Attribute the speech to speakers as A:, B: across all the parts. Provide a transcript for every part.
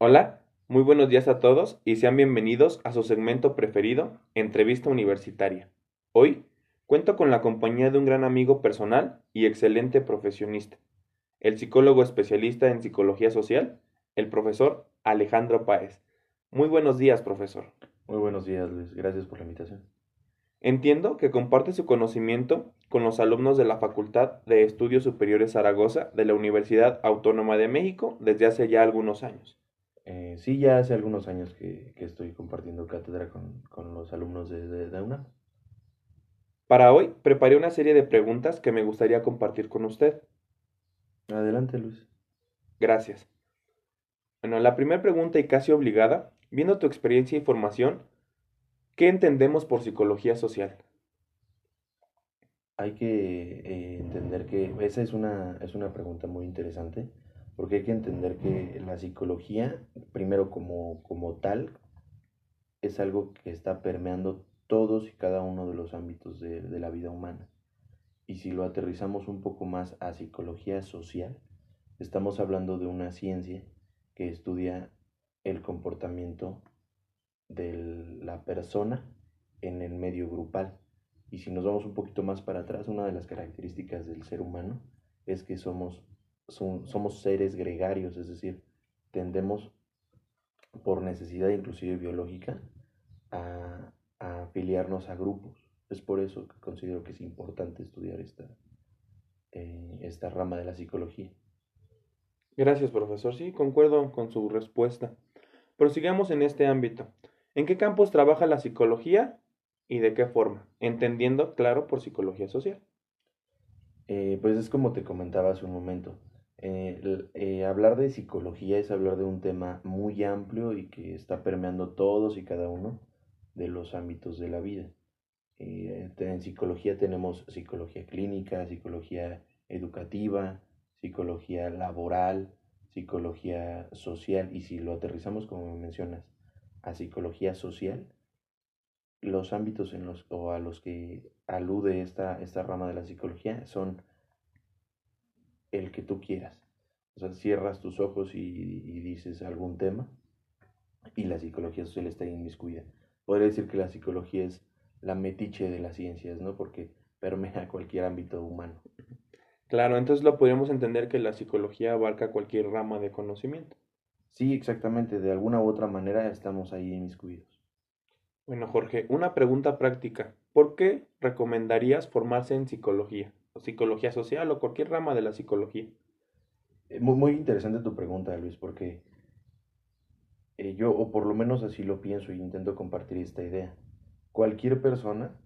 A: Hola, muy buenos días a todos y sean bienvenidos a su segmento preferido, Entrevista Universitaria. Hoy cuento con la compañía de un gran amigo personal y excelente profesionista, el psicólogo especialista en psicología social, el profesor Alejandro Páez. Muy buenos días, profesor.
B: Muy buenos días, Luis. Gracias por la invitación.
A: Entiendo que comparte su conocimiento con los alumnos de la Facultad de Estudios Superiores Zaragoza de la Universidad Autónoma de México desde hace ya algunos años.
B: Eh, sí, ya hace algunos años que, estoy compartiendo cátedra con, los alumnos de, de, UNAM.
A: Para hoy preparé una serie de preguntas que me gustaría compartir con usted.
B: Adelante, Luis.
A: Gracias. Bueno, la primera pregunta y casi obligada, viendo tu experiencia y formación, ¿qué entendemos por psicología social?
B: Hay que eh, entender que esa es una, es una pregunta muy interesante porque hay que entender que la psicología, primero como, como tal, es algo que está permeando todos y cada uno de los ámbitos de, de la vida humana. Y si lo aterrizamos un poco más a psicología social, estamos hablando de una ciencia que estudia el comportamiento de la persona en el medio grupal. Y si nos vamos un poquito más para atrás, una de las características del ser humano es que somos somos seres gregarios, es decir, tendemos por necesidad inclusive biológica a, afiliarnos a grupos. Es por eso que considero que es importante estudiar esta, eh, esta rama de la psicología.
A: Gracias, profesor. Sí, concuerdo con su respuesta. Prosigamos en este ámbito. ¿En qué campos trabaja la psicología y de qué forma? Entendiendo, claro, por psicología social.
B: Eh, pues es como te comentaba hace un momento. Eh, eh, hablar de psicología es hablar de un tema muy amplio y que está permeando todos y cada uno de los ámbitos de la vida. Eh, en psicología tenemos psicología clínica, psicología educativa, psicología laboral, psicología social y si lo aterrizamos como mencionas a psicología social, los ámbitos en los, o a los que alude esta, esta rama de la psicología son el que tú quieras. O sea, cierras tus ojos y, dices algún tema y la psicología social está inmiscuida. Podría decir que la psicología es la metiche de las ciencias, ¿no? Porque permea cualquier ámbito humano.
A: Claro, entonces lo podríamos entender que la psicología abarca cualquier rama de conocimiento.
B: Sí, exactamente, de alguna u otra manera estamos ahí inmiscuidos.
A: Bueno, Jorge, una pregunta práctica. ¿Por qué recomendarías formarse en psicología? Psicología social o cualquier rama de la psicología.
B: Eh, muy, muy interesante tu pregunta, Luis, porque eh, yo, o por lo menos así lo pienso y intento compartir esta idea. Cualquier persona,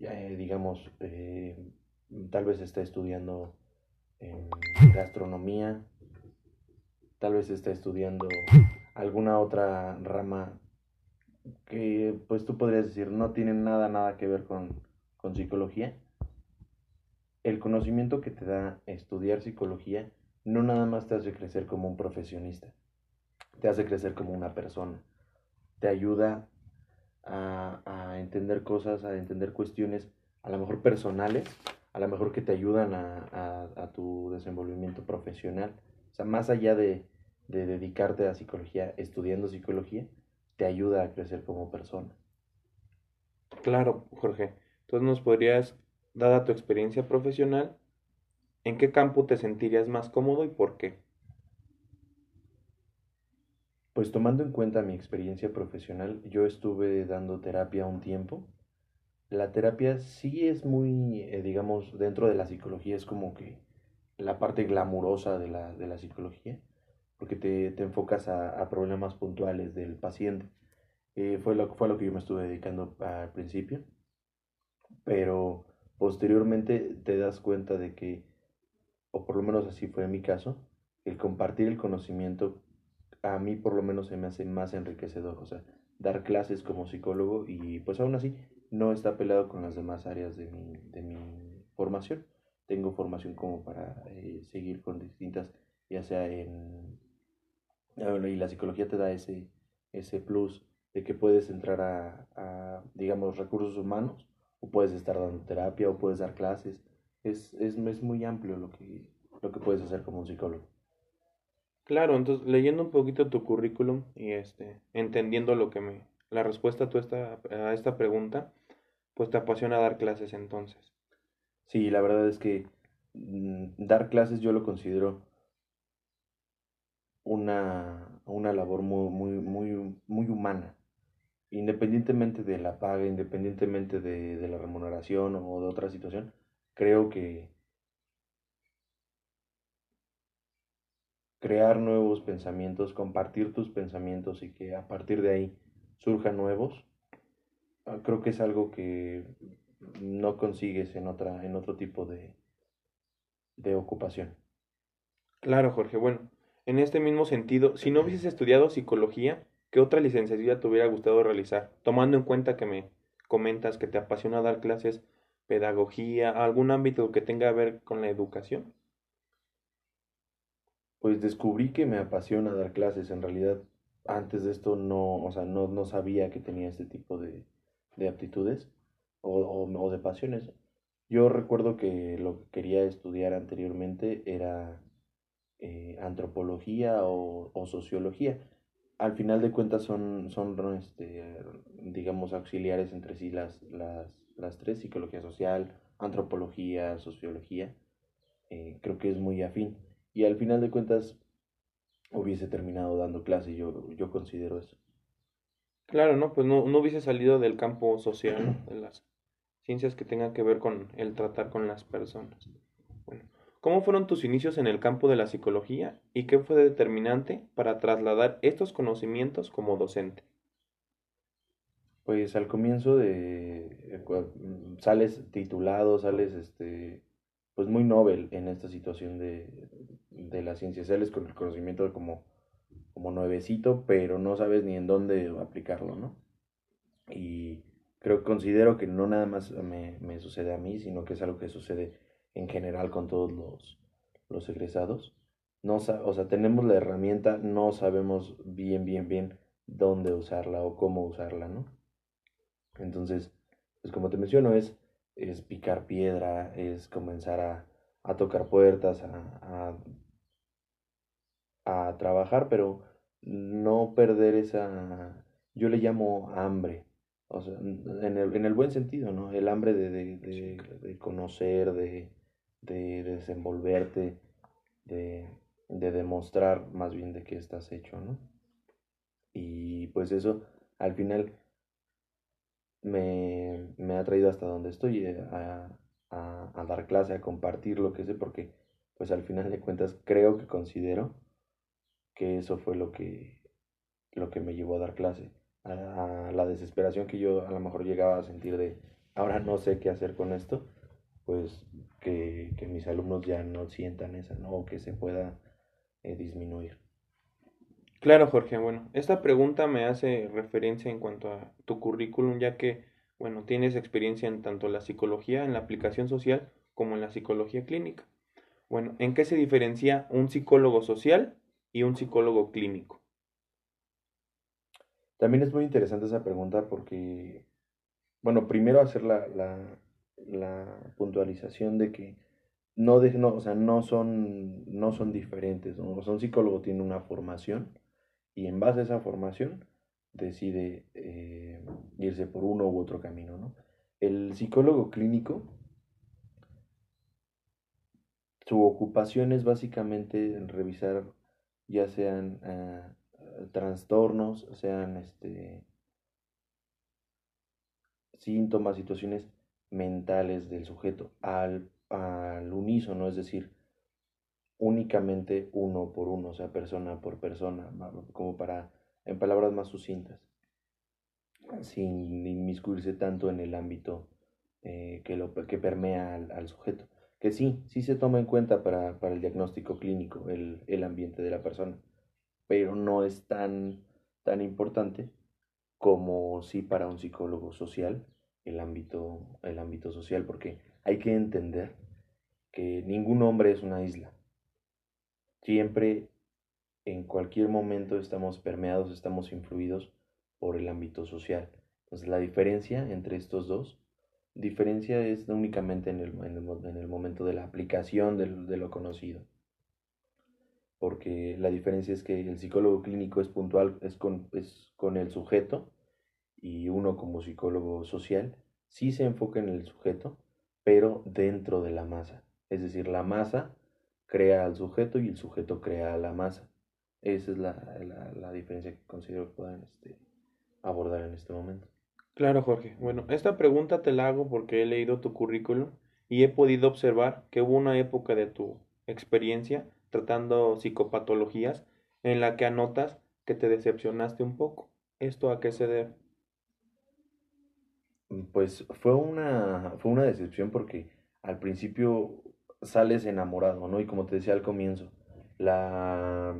B: eh, digamos, tal vez está estudiando gastronomía, tal vez está estudiando alguna otra rama que pues tú podrías decir no tiene nada, nada que ver con, con psicología, el conocimiento que te da estudiar psicología no nada más te hace crecer como un profesionista, te hace crecer como una persona, te ayuda a, entender cosas, a entender cuestiones a lo mejor personales, a lo mejor que te ayudan a, tu desenvolvimiento profesional. O sea, más allá de, de dedicarte a psicología, estudiando psicología, te ayuda a crecer como persona.
A: Claro, Jorge. Entonces nos podrías dada tu experiencia profesional, ¿en qué campo te sentirías más cómodo y por qué?
B: Pues tomando en cuenta mi experiencia profesional, yo estuve dando terapia un tiempo. La terapia sí es muy, eh, digamos, dentro de la psicología, es como que la parte glamurosa de la, de la psicología, porque te, te enfocas a, a, problemas puntuales del paciente. Eh, fue, lo, fue lo que yo me estuve dedicando al principio, pero posteriormente te das cuenta de que, o por lo menos así fue en mi caso, el compartir el conocimiento a mí por lo menos se me hace más enriquecedor, o sea, dar clases como psicólogo y pues aún así no está peleado con las demás áreas de mi, de mi formación. Tengo formación como para eh, seguir con distintas, ya sea en... y la psicología te da ese, ese plus de que puedes entrar a digamos, recursos humanos o puedes estar dando terapia, o puedes dar clases. Es, es, es muy amplio lo que, lo que puedes hacer como un psicólogo.
A: Claro, entonces leyendo un poquito tu currículum y este, entendiendo lo que me, la respuesta a, tu esta, a esta pregunta, pues te apasiona dar clases entonces.
B: Sí, la verdad es que mm, dar clases yo lo considero una, una labor muy, muy, muy, muy humana. Independientemente de la paga, independientemente de, la remuneración o de otra situación, creo que crear nuevos pensamientos, compartir tus pensamientos y que a partir de ahí surjan nuevos, ah, creo que es algo que no consigues en otra en otro tipo de de ocupación.
A: Claro, Jorge. Bueno, en este mismo sentido, si no hubieses estudiado psicología, ¿qué otra licenciatura te hubiera gustado realizar? Tomando en cuenta que me comentas que te apasiona dar clases, pedagogía, algún ámbito que tenga que ver con la educación.
B: Pues descubrí que me apasiona dar clases. En realidad, antes de esto no, o sea, no, no sabía que tenía este tipo de, de aptitudes o, o, de pasiones. Yo recuerdo que lo que quería estudiar anteriormente era eh, antropología o, sociología. Al final de cuentas son, son este, digamos, auxiliares entre sí las, las, las tres, psicología social, antropología, sociología. Eh, creo que es muy afín y al final de cuentas hubiese terminado dando clase, yo, yo considero eso.
A: Claro, ¿no? Pues no, no hubiese salido del campo social, de las ciencias que tengan que ver con el tratar con las personas. ¿Cómo fueron tus inicios en el campo de la psicología y qué fue determinante para trasladar estos conocimientos como docente?
B: Pues al comienzo de eh, sales titulado, sales este pues muy novel en esta situación de, de las ciencias sociales con el conocimiento como, como nuevecito, pero no sabes ni en dónde aplicarlo, ¿no? Y creo considero que no nada más me, me sucede a mí, sino que es algo que sucede en general con todos los, los egresados. No, o sea, tenemos la herramienta, no sabemos bien, bien, bien dónde usarla o cómo usarla, ¿no? Entonces, pues como te menciono, es, es picar piedra, es comenzar a, a tocar puertas, a, a, a trabajar, pero no perder esa, yo le llamo hambre, o sea, en el, en el buen sentido, ¿no? El hambre de, de, de, de conocer, de, de, desenvolverte, de, de demostrar más bien de qué estás hecho, ¿no? Y pues eso, al final, me, me ha traído hasta donde estoy, eh, a, a, dar clase, a compartir lo que sé, porque pues al final de cuentas creo que considero que eso fue lo que, lo que me llevó a dar clase, a, a la desesperación que yo a lo mejor llegaba a sentir de ahora no sé qué hacer con esto, pues que, que mis alumnos ya no sientan esa, ¿no? O que se pueda eh, disminuir.
A: Claro, Jorge. Bueno, esta pregunta me hace referencia en cuanto a tu currículum, ya que, bueno, tienes experiencia en tanto la psicología, en la aplicación social, como en la psicología clínica. Bueno, ¿en qué se diferencia un psicólogo social y un psicólogo clínico?
B: También es muy interesante esa pregunta porque, bueno, primero hacer la, la, la puntualización de que no, de, no, o sea, no, son, no son diferentes. ¿no? Un psicólogo tiene una formación y en base a esa formación decide eh, irse por uno u otro camino. ¿no? El psicólogo clínico, su ocupación es básicamente revisar ya sean uh, trastornos, sean este, síntomas, situaciones mentales del sujeto al, al unísono, es decir, únicamente uno por uno, o sea, persona por persona, como para, en palabras más sucintas, sin inmiscuirse tanto en el ámbito eh, que, lo, que permea al, al, sujeto. Que sí, sí se toma en cuenta para, para el diagnóstico clínico el, el, ambiente de la persona, pero no es tan, tan importante como sí para un psicólogo social el ámbito, el ámbito social, porque hay que entender que ningún hombre es una isla Siempre, en cualquier momento, estamos permeados, estamos influidos por el ámbito social. Entonces, la diferencia entre estos dos, diferencia es únicamente en el, en el, en el momento de la aplicación de, de lo conocido. porque la diferencia es que el psicólogo clínico es puntual, es con, es con el sujeto, y uno como psicólogo social sí se enfoca en el sujeto, pero dentro de la masa. Es decir, la masa crea al sujeto y el sujeto crea a la masa. Esa es la, la, diferencia que considero que puedan este, abordar en este momento.
A: Claro, Jorge. Bueno, esta pregunta te la hago porque he leído tu currículum y he podido observar que hubo una época de tu experiencia tratando psicopatologías en la que anotas que te decepcionaste un poco. ¿Esto a qué se debe?
B: Pues fue una, fue una decepción porque al principio sales enamorado, ¿no? Y como te decía al comienzo, la,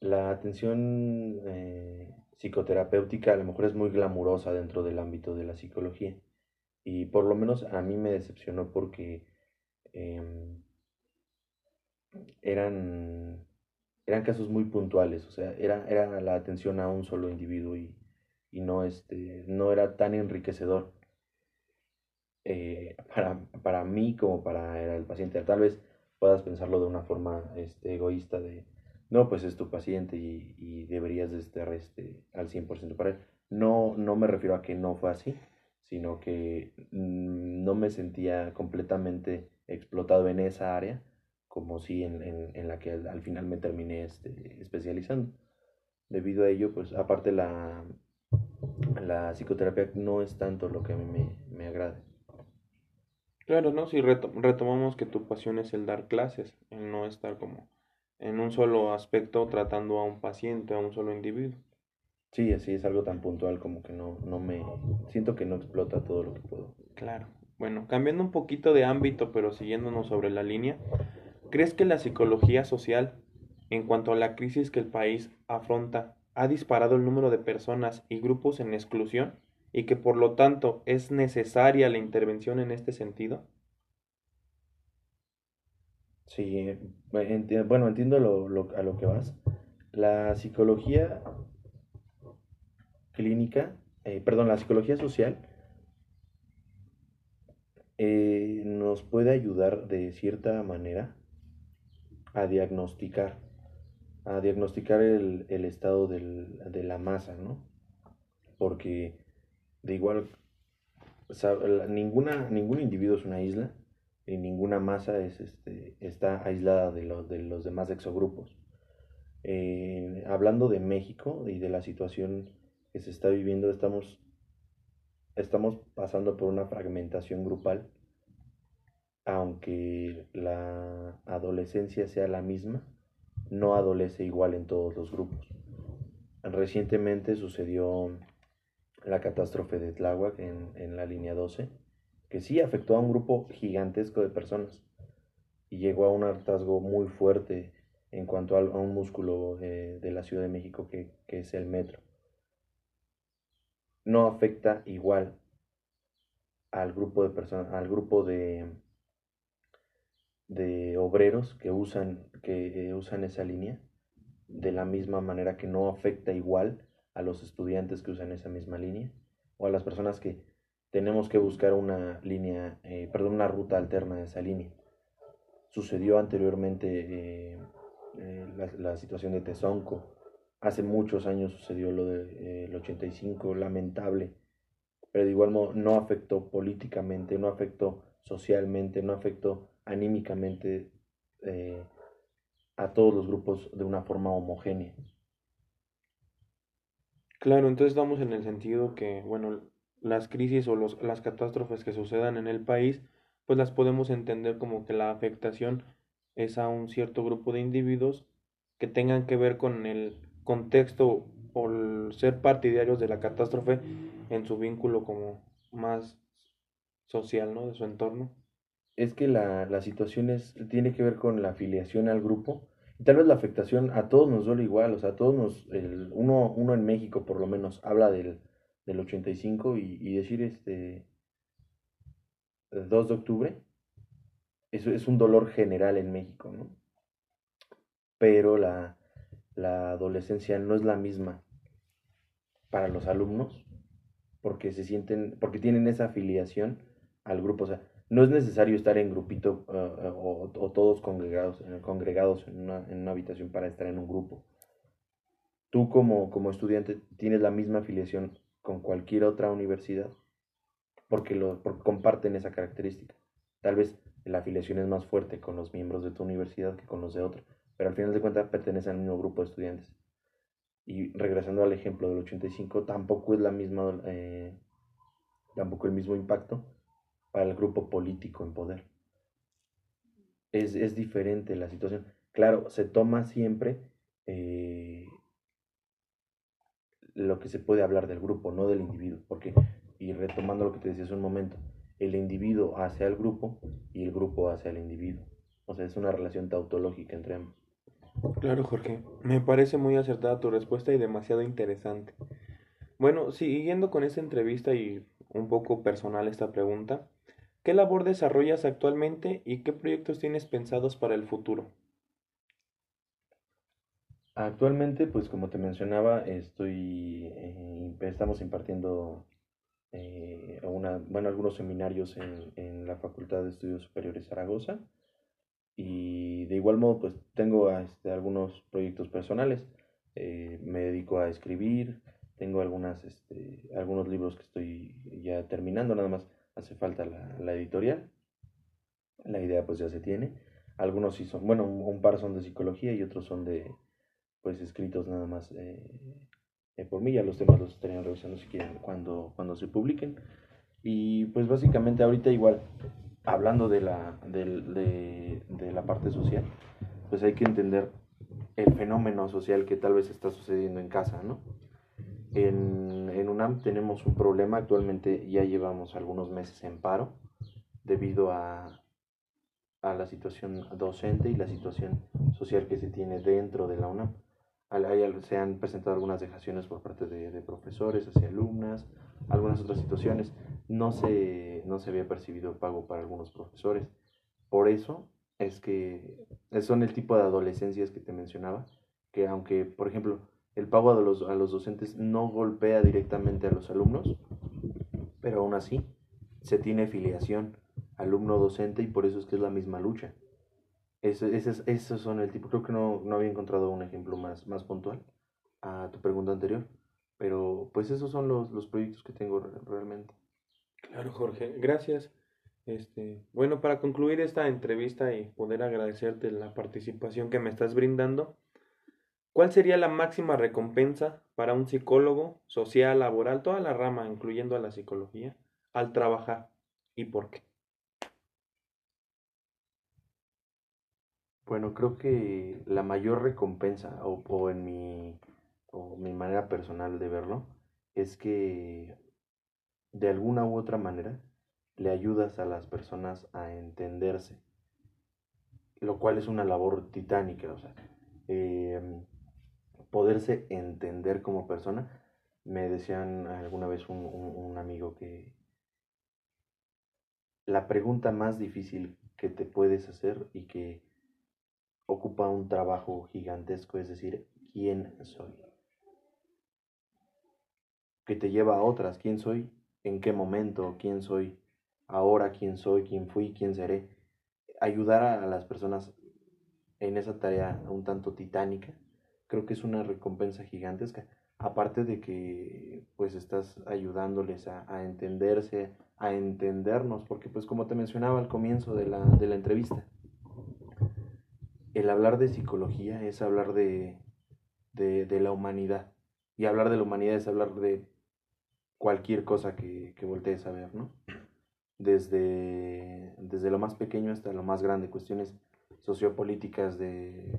B: la atención eh, psicoterapéutica a lo mejor es muy glamurosa dentro del ámbito de la psicología. Y por lo menos a mí me decepcionó porque em, eran, eran casos muy puntuales, o sea, era, era la atención a un solo individuo y, y no, este, no era tan enriquecedor eh, para, para mí como para el paciente. Tal vez puedas pensarlo de una forma este, egoísta de, no, pues es tu paciente y, y deberías de estar este, al 100% para él. No, no me refiero a que no fue así, sino que mm, no me sentía completamente explotado en esa área como si en, en, en la que al, final me terminé este, especializando. Debido a ello, pues aparte la, la psicoterapia no es tanto lo que a mí me, me agrada.
A: Claro, ¿no? Si retomamos que tu pasión es el dar clases, el no estar como en un solo aspecto tratando a un paciente, a un solo individuo.
B: Sí, así es algo tan puntual como que no, no me siento que no explota todo lo que puedo.
A: Claro. Bueno, cambiando un poquito de ámbito, pero siguiéndonos sobre la línea, ¿crees que la psicología social, en cuanto a la crisis que el país afronta, ha disparado el número de personas y grupos en exclusión y que por lo tanto es necesaria la intervención en este sentido?
B: Sí, bueno, entiendo lo, a lo que vas. La psicología clínica, eh, perdón, la psicología social eh, nos puede ayudar de cierta manera a diagnosticar, a diagnosticar el, estado de la masa, ¿no? Porque de igual, ninguna, ningún individuo es una isla y ninguna masa es, este, está aislada de, de los demás exogrupos. Eh, hablando de México y de la situación que se está viviendo, estamos, estamos pasando por una fragmentación grupal, aunque la adolescencia sea la misma, no adolece igual en todos los grupos. Recientemente sucedió la catástrofe de Tláhuac en, en la línea 12, que sí afectó a un grupo gigantesco de personas y llegó a un hartazgo muy fuerte en cuanto a, un músculo eh, de la Ciudad de México que, que es el metro no afecta igual al grupo de personas, al grupo de, de obreros que usan, que usan esa línea, de la misma manera que no afecta igual a los estudiantes que usan esa misma línea, o a las personas que tenemos que buscar una línea, eh, perdón, una ruta alterna a esa línea. Sucedió anteriormente eh, eh, la, situación de Tezonco, Hace muchos años sucedió lo del 85, lamentable, pero de igual modo no afectó políticamente, no afectó socialmente, no afectó anímicamente eh, a todos los grupos de una forma homogénea.
A: Claro, entonces estamos en el sentido que, bueno, las crisis o los, las catástrofes que sucedan en el país, pues las podemos entender como que la afectación es a un cierto grupo de individuos que tengan que ver con el contexto por ser partidarios de la catástrofe en su vínculo como más social, ¿no? De su entorno.
B: Es que la, la situación es, tiene que ver con la afiliación al grupo. Y tal vez la afectación a todos nos duele igual, o sea, a todos nos, uno, uno en México por lo menos habla del, del 85 y, y decir este 2 de octubre, es un dolor general en México, ¿no? Pero la, la adolescencia no es la misma para los alumnos porque se sienten, porque tienen esa afiliación al grupo. O sea, no es necesario estar en grupito uh, o, todos congregados, congregados en, una, habitación para estar en un grupo. Tú como, como estudiante tienes la misma afiliación con cualquier otra universidad porque, lo, comparten esa característica. Tal vez la afiliación es más fuerte con los miembros de tu universidad que con los de otra, pero al final de cuentas pertenecen al mismo grupo de estudiantes. Y regresando al ejemplo del 85, tampoco es la misma, eh, tampoco el mismo impacto para el grupo político en poder. Es, es diferente la situación. Claro, se toma siempre eh, lo que se puede hablar del grupo, no del individuo, porque, y retomando lo que te decía hace un momento, el individuo hacia el grupo y el grupo hacia el individuo. O sea, es una relación tautológica entre ambos.
A: Claro, Jorge. Me parece muy acertada tu respuesta y demasiado interesante. Bueno, siguiendo con esta entrevista y un poco personal esta pregunta, ¿qué labor desarrollas actualmente y qué proyectos tienes pensados para el futuro?
B: Actualmente, pues como te mencionaba, estoy, eh, estamos impartiendo eh, algunos seminarios en, la Facultad de Estudios Superiores Zaragoza y de igual modo, pues tengo este, algunos proyectos personales. Eh, me dedico a escribir, tengo este, algunos libros que estoy ya terminando, nada más hace falta la, editorial. La idea pues ya se tiene. Algunos sí son, bueno, un, par son de psicología y otros son de, pues escritos nada más eh, por mí, ya los temas los estarían revisando si quieren cuando, cuando se publiquen. Y pues básicamente ahorita igual, hablando de la, de, la parte social, pues hay que entender el fenómeno social que tal vez está sucediendo en casa, ¿no? En UNAM tenemos un problema, actualmente ya llevamos algunos meses en paro debido a, a la situación docente y la situación social que se tiene dentro de la UNAM se han presentado algunas dejaciones por parte de, profesores hacia alumnas, algunas otras situaciones. No se, no se había percibido pago para algunos profesores. Por eso es que son el tipo de adolescencias que te mencionaba, que aunque, por ejemplo, el pago a los, a los docentes no golpea directamente a los alumnos, pero aún así se tiene filiación alumno-docente y por eso es que es la misma lucha. Esos son el tipo, creo que no, no, había encontrado un ejemplo más, más puntual a tu pregunta anterior, pero pues esos son los, los proyectos que tengo realmente.
A: Claro, Jorge, gracias. Este, bueno, para concluir esta entrevista y poder agradecerte la participación que me estás brindando, ¿cuál sería la máxima recompensa para un psicólogo social, laboral, toda la rama, incluyendo a la psicología, al trabajar y por qué?
B: Bueno, creo que la mayor recompensa, o, en mi, o mi manera personal de verlo, es que de alguna u otra manera le ayudas a las personas a entenderse, lo cual es una labor titánica, o sea, em, poderse entender como persona. Me decían alguna vez un, un amigo que la pregunta más difícil que te puedes hacer y que ocupa un trabajo gigantesco, es decir, ¿quién soy? Que te lleva a otras, ¿quién soy? ¿En qué momento? ¿Quién soy? Ahora, ¿quién soy? ¿Quién fui? ¿Quién seré? Ayudar a las personas en esa tarea un tanto titánica, creo que es una recompensa gigantesca. Aparte de que pues estás ayudándoles a, a entenderse, a entendernos, porque pues como te mencionaba al comienzo de la, de la entrevista, el hablar de psicología es hablar de, de, la humanidad. Y hablar de la humanidad es hablar de cualquier cosa que, que voltees a ver, ¿no? Desde, desde lo más pequeño hasta lo más grande, cuestiones sociopolíticas de,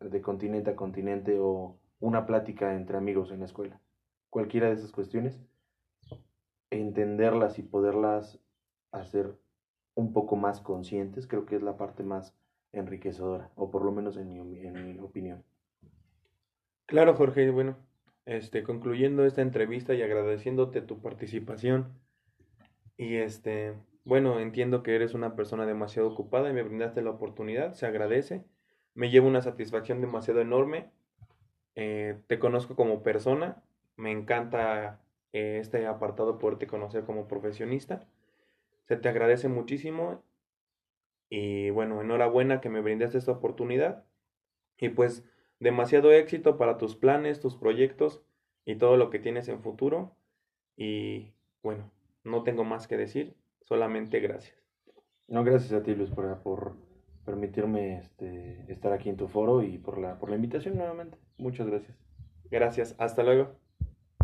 B: de continente a continente o una plática entre amigos en la escuela. Cualquiera de esas cuestiones, entenderlas y poderlas hacer un poco más conscientes, creo que es la parte más enriquecedora, o por lo menos en mi, en mi opinión.
A: Claro, Jorge, bueno, este, concluyendo esta entrevista y agradeciéndote tu participación. Y este, bueno, entiendo que eres una persona demasiado ocupada y me brindaste la oportunidad, se agradece. Me llevo una satisfacción demasiado enorme. Eh, te conozco como persona, me encanta eh, este apartado poderte conocer como profesionista. Se te agradece muchísimo y bueno, enhorabuena que me brindaste esta oportunidad y pues demasiado éxito para tus planes, tus proyectos y todo lo que tienes en futuro y bueno, no tengo más que decir, solamente gracias.
B: No, gracias a ti Luis por, por permitirme este, estar aquí en tu foro y por la, por la invitación nuevamente. Muchas gracias.
A: Gracias, hasta luego.